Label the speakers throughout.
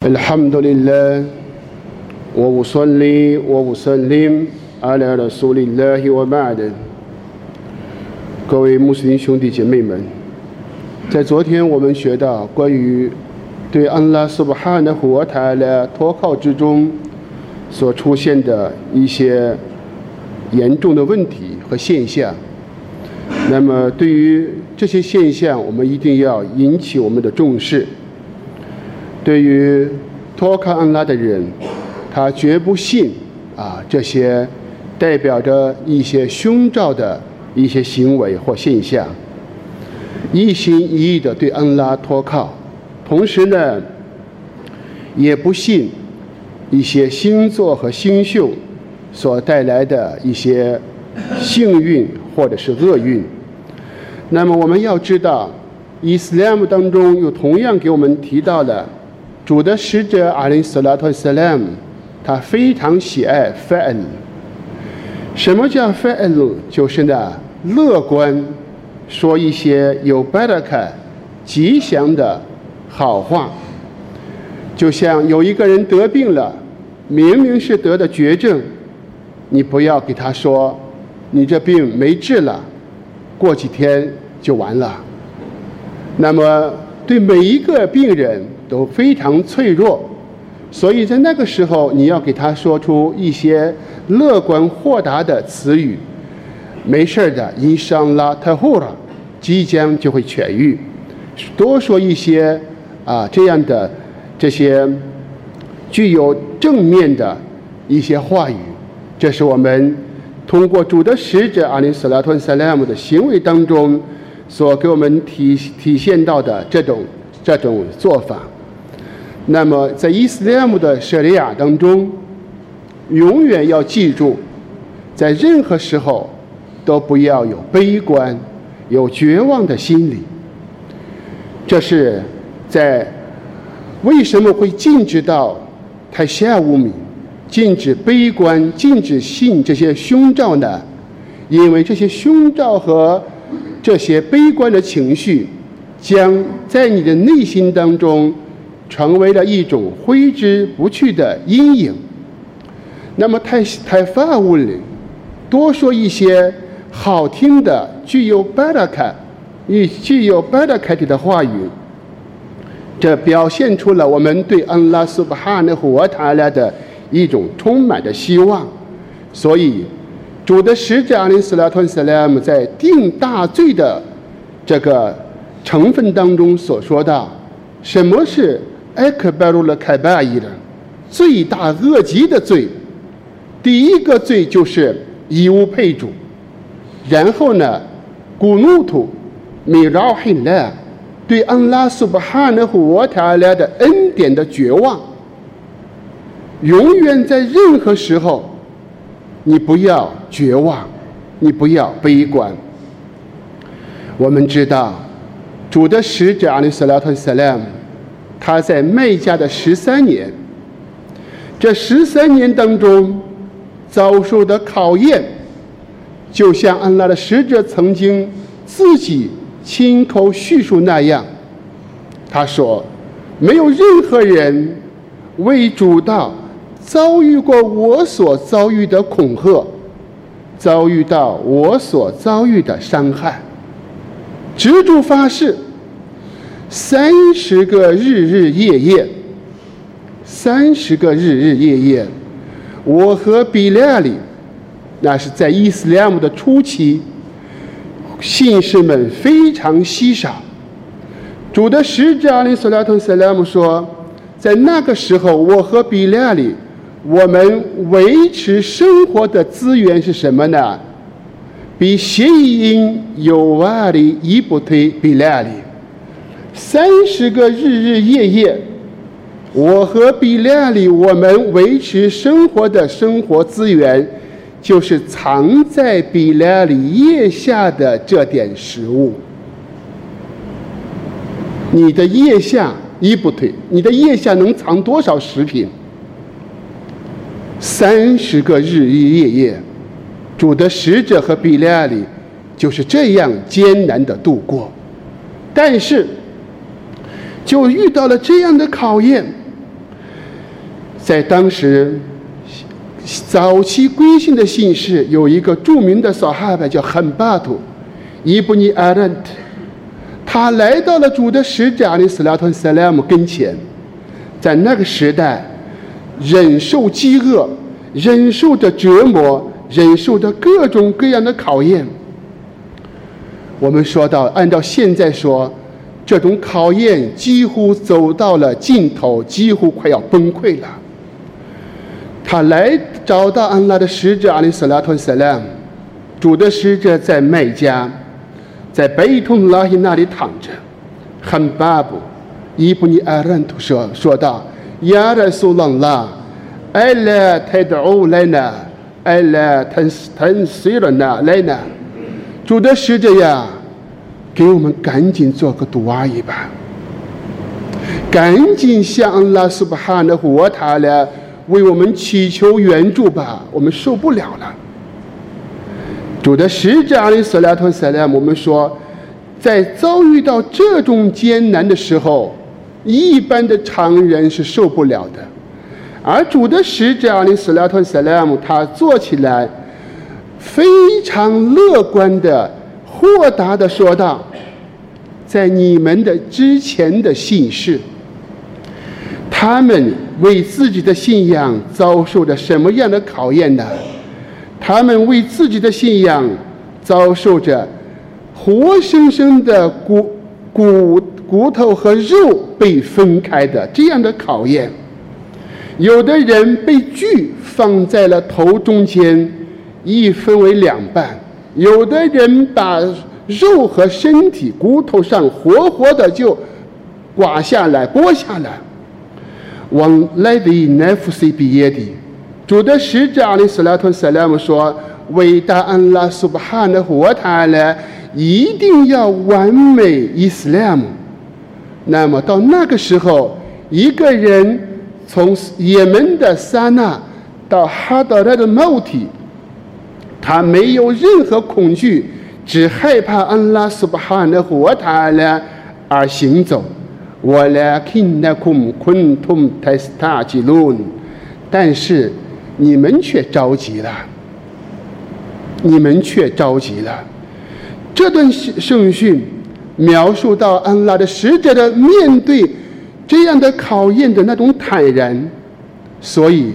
Speaker 1: الحمد لله وأصلي وأسلم على رسول الله وبعد 各位穆斯林兄弟姐妹们，在昨天我们学到关于对安拉苏巴哈的活塔的托靠之中所出现的一些严重的问题和现象。那么，对于这些现象，我们一定要引起我们的重视。 对于托卡安拉的人，他绝不信啊这些代表着一些凶兆的一些行为或现象，一心一意的对安拉托靠，同时呢，也不信一些星座和星宿所带来的一些幸运或者是厄运。那么我们要知道，伊斯兰当中有同样给我们提到的。主的使者阿里斯拉特斯拉姆，他非常喜爱 fa'al。什么叫 fa'al？就是呢，乐观，说一些有 baraka 吉祥的好话。就像有一个人得病了，明明是得的绝症，你不要给他说，你这病没治了，过几天就完了。那么对每一个病人。都非常脆弱，所以在那个时候，你要给他说出一些乐观豁达的词语。没事的，伊桑拉特护了，即将就会痊愈。多说一些啊这样的这些具有正面的一些话语，这是我们通过主的使者阿里斯拉托萨拉姆的行为当中所给我们体体现到的这种这种做法。那么，在伊斯兰的舍利亚当中，永远要记住，在任何时候都不要有悲观、有绝望的心理。这是在为什么会禁止到太下无名，禁止悲观、禁止信这些凶兆呢？因为这些凶兆和这些悲观的情绪，将在你的内心当中。成为了一种挥之不去的阴影。那么太太发问了，多说一些好听的、具有巴拉卡、与具有巴拉卡的话语，这表现出了我们对安拉苏巴哈纳和塔拉的一种充满的希望。所以，主的使者阿里斯拉托斯拉姆在定大罪的这个成分当中所说的，什么是？艾克拜鲁了凯拜伊的罪大恶极的罪，第一个罪就是以物配主，然后呢，古努土米饶黑勒对安拉苏巴哈纳和沃塔拉的恩典的绝望。永远在任何时候，你不要绝望，你不要悲观。我们知道，主的使者阿里斯拉特萨拉姆。他在麦加的十三年，这十三年当中遭受的考验，就像安拉的使者曾经自己亲口叙述那样。他说：“没有任何人为主道遭遇过我所遭遇的恐吓，遭遇到我所遭遇的伤害，执着发誓。”三十个日日夜夜，三十个日日夜夜，我和比利亚里，那是在伊斯兰姆的初期，信士们非常稀少。主的使者阿里·索拉特·塞拉姆说，在那个时候，我和比利亚里，我们维持生活的资源是什么呢？比谐音有瓦里伊布推比利亚里。三十个日日夜夜，我和比利里，我们维持生活的生活资源，就是藏在比利里腋下的这点食物。你的腋下一不对，你的腋下能藏多少食品？三十个日日夜夜，主的使者和比利亚里就是这样艰难的度过，但是。就遇到了这样的考验，在当时早期归信的信士有一个著名的撒哈巴叫汉巴图，伊布尼阿兰特，他来到了主的使者阿里斯拉特塞莱姆跟前，在那个时代，忍受饥饿，忍受着折磨，忍受着各种各样的考验。我们说到，按照现在说，这种考验几乎走到了尽头，几乎快要崩溃了。他来找到安拉的使者阿里斯拉特塞拉，主的使者在麦加，在贝通拉希那里躺着。汉巴布伊布尼阿兰图说说道：“亚拉苏朗拉，艾拉泰德欧莱纳，艾拉坦坦西尔纳莱纳。”主的使者呀，给我们赶紧做个读阿姨吧，赶紧向拉苏巴哈的活塔了。为我们祈求援助吧，我们受不了了。主的使者阿里斯拉托塞拉姆，我们说，在遭遇到这种艰难的时候，一般的常人是受不了的。而主的使者阿里斯拉托斯莱姆，他做起来非常乐观的、豁达的说道：“在你们的之前的信士。”他们为自己的信仰遭受着什么样的考验呢？他们为自己的信仰遭受着活生生的骨骨骨头和肉被分开的这样的考验。有的人被锯放在了头中间，一分为两半；有的人把肉和身体骨头上活活的就刮下来、剥下来。往来的奈夫西毕业的，主的使者阿里斯拉特塞拉姆说：“伟大安拉苏巴哈的活塔呢，一定要完美伊斯兰姆。那么到那个时候，一个人从也门的撒那到哈达拉的穆提，他没有任何恐惧，只害怕安拉苏巴哈的火塔呢而行走。”我来看那空昆通泰斯塔吉伦，但是你们却着急了，你们却着急了。这段圣训描述到安拉的使者的面对这样的考验的那种坦然，所以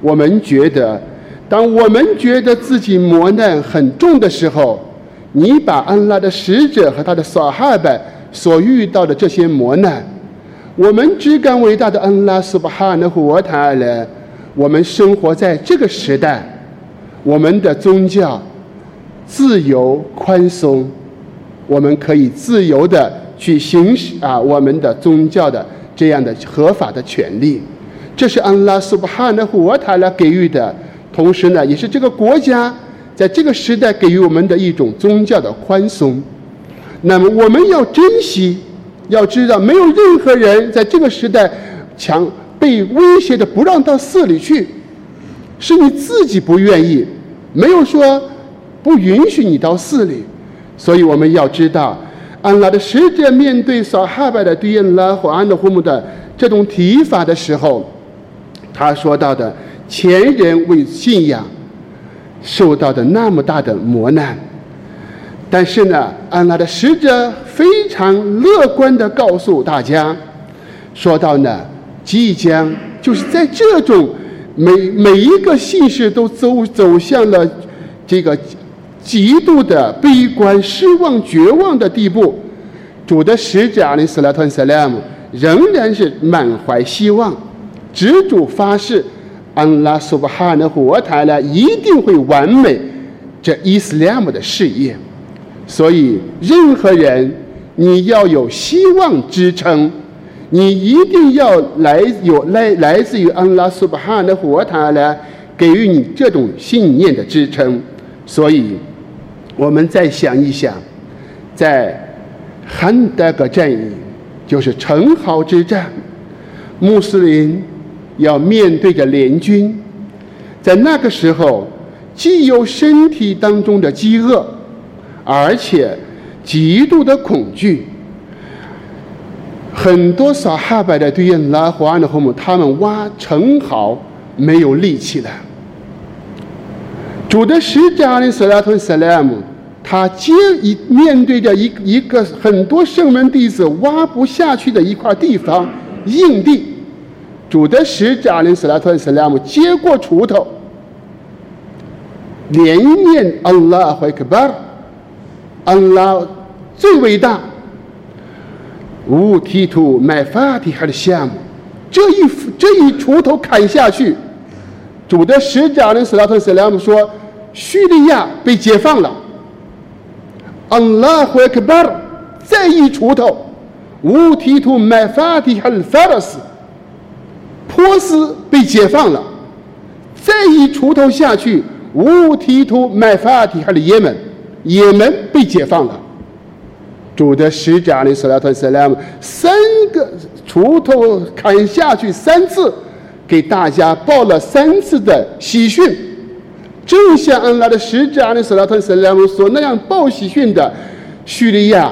Speaker 1: 我们觉得，当我们觉得自己磨难很重的时候，你把安拉的使者和他的撒哈拜。所遇到的这些磨难，我们只感伟大的安拉苏巴哈纳胡瓦塔勒。我们生活在这个时代，我们的宗教自由宽松，我们可以自由的去行使啊我们的宗教的这样的合法的权利。这是安拉苏巴哈纳胡塔拉给予的，同时呢，也是这个国家在这个时代给予我们的一种宗教的宽松。那么我们要珍惜，要知道，没有任何人在这个时代强被威胁的不让到寺里去，是你自己不愿意，没有说不允许你到寺里。所以我们要知道，安拉的使者面对撒哈拜的对安拉和安德胡姆的这种提法的时候，他说到的前人为信仰受到的那么大的磨难。但是呢，安拉的使者非常乐观地告诉大家，说到呢，即将就是在这种每每一个信士都走走向了这个极度的悲观、失望、绝望的地步，主的使者阿里斯拉特塞拉姆仍然是满怀希望，执主发誓，安拉苏巴哈的活台呢一定会完美这伊斯兰姆的事业。所以，任何人，你要有希望支撑，你一定要来有来来自于安拉苏巴哈的活塔来给予你这种信念的支撑。所以，我们再想一想，在汉德格战役，就是城壕之战，穆斯林要面对着联军，在那个时候，既有身体当中的饥饿。而且极度的恐惧，很多撒哈拜的对应拉胡安的后母，他们挖城壕没有力气了。主的使者阿里斯拉特萨拉姆，他接一面对着一一个很多圣门弟子挖不下去的一块地方硬地，主的使者阿里斯拉特萨拉姆接过锄头，连念安拉怀克巴尔，安拉最伟大。无提图买法提哈的项目，这一这一锄头砍下去，主的使者阿里斯拉特萨拉姆说。叙利亚被解放了，安拉胡克巴尔再一锄头，乌提图麦法蒂哈尔法拉斯，波斯被解放了，再一锄头下去，乌提图麦法蒂哈尔也门，也门被解放了。主的使者阿里斯拉特斯拉姆三个锄头砍下去三次，给大家报了三次的喜讯。正像安拉的使者阿里·斯拉特·斯拉姆所那样报喜讯的，叙利亚、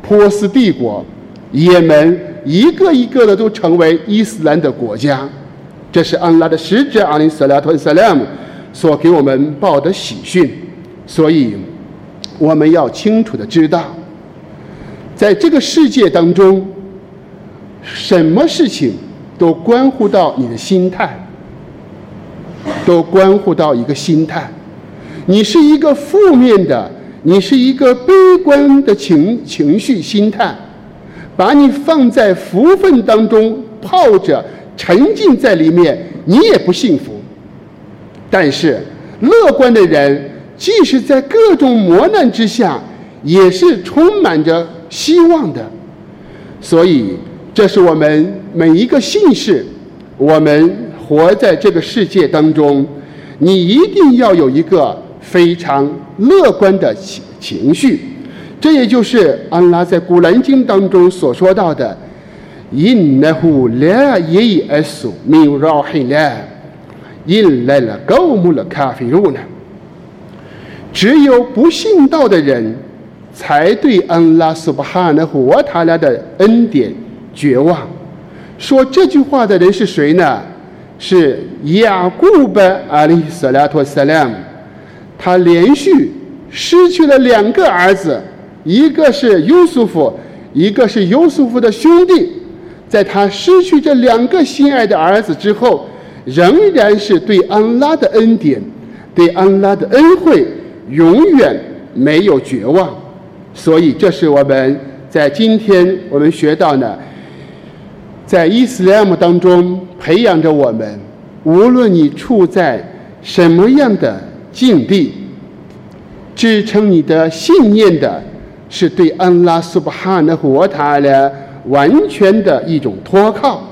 Speaker 1: 波斯帝国、也门，一个一个的都成为伊斯兰的国家。这是安拉的使者阿里·斯拉特·斯拉姆所给我们报的喜讯。所以，我们要清楚的知道，在这个世界当中，什么事情都关乎到你的心态。都关乎到一个心态，你是一个负面的，你是一个悲观的情情绪心态，把你放在福分当中泡着，沉浸在里面，你也不幸福。但是乐观的人，即使在各种磨难之下，也是充满着希望的。所以，这是我们每一个姓氏，我们。活在这个世界当中，你一定要有一个非常乐观的情情绪。这也就是安拉在古兰经当中所说到的：“Innahu la yasu min rahila illa l q a m l kafirun。”只有不信道的人才对安拉苏巴哈纳胡瓦塔拉的恩典绝望。说这句话的人是谁呢？是雅各布阿里斯拉托萨拉姆，他连续失去了两个儿子，一个是优素福，一个是优素福的兄弟。在他失去这两个心爱的儿子之后，仍然是对安拉的恩典，对安拉的恩惠，永远没有绝望。所以，这是我们在今天我们学到的。在伊斯兰当中培养着我们，无论你处在什么样的境地，支撑你的信念的是对安拉苏巴哈纳和塔的完全的一种托靠，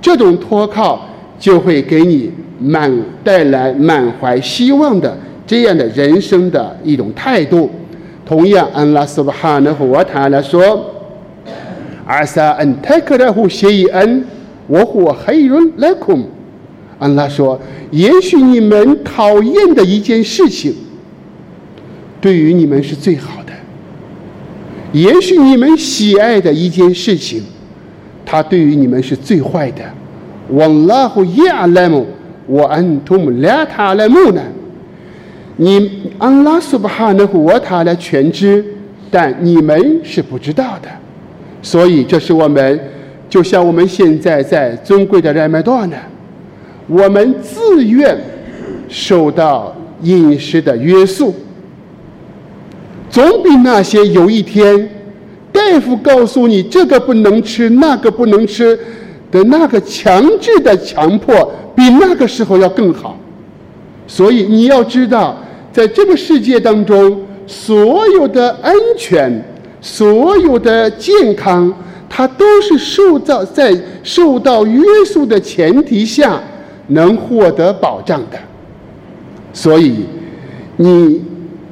Speaker 1: 这种托靠就会给你满带来满怀希望的这样的人生的一种态度。同样，安拉苏巴哈纳和塔来说。阿萨恩泰克拉胡谢伊恩，我呼黑人来空。安拉说：“也许你们讨厌的一件事情，对于你们是最好的；也许你们喜爱的一件事情，它对于你们是最坏的。”王拉胡亚拉姆，我安图姆拉塔拉姆呢？你安拉苏巴哈纳胡我塔拉全知，但你们是不知道的。所以，这是我们，就像我们现在在尊贵的热麦多呢，我们自愿受到饮食的约束，总比那些有一天大夫告诉你这个不能吃、那个不能吃的那个强制的强迫，比那个时候要更好。所以，你要知道，在这个世界当中，所有的安全。所有的健康，它都是受到在受到约束的前提下能获得保障的。所以，你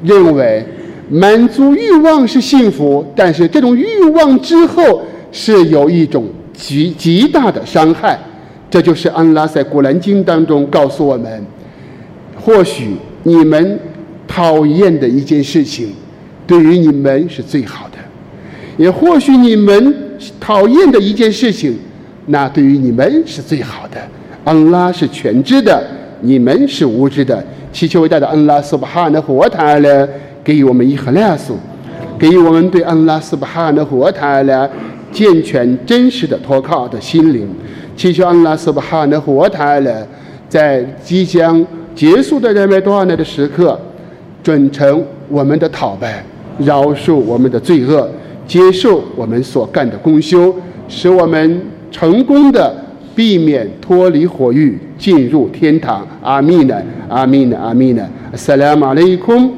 Speaker 1: 认为满足欲望是幸福，但是这种欲望之后是有一种极极大的伤害。这就是安拉在古兰经当中告诉我们：或许你们讨厌的一件事情，对于你们是最好的。也或许你们讨厌的一件事情，那对于你们是最好的。安拉是全知的，你们是无知的。祈求伟大的安拉苏巴哈的活塔了，给予我们一赫拉苏，给予我们对安拉苏巴哈的活塔了健全真实的托靠的心灵。祈求安拉苏巴哈的活塔了，在即将结束的人们多少年的时刻，准成我们的讨拜，饶恕我们的罪恶，接受我们所干的公修，使我们成功的。避免脱离火狱，进入天堂。阿弥呢？阿弥呢？阿弥呢？阿萨拉马雷孔，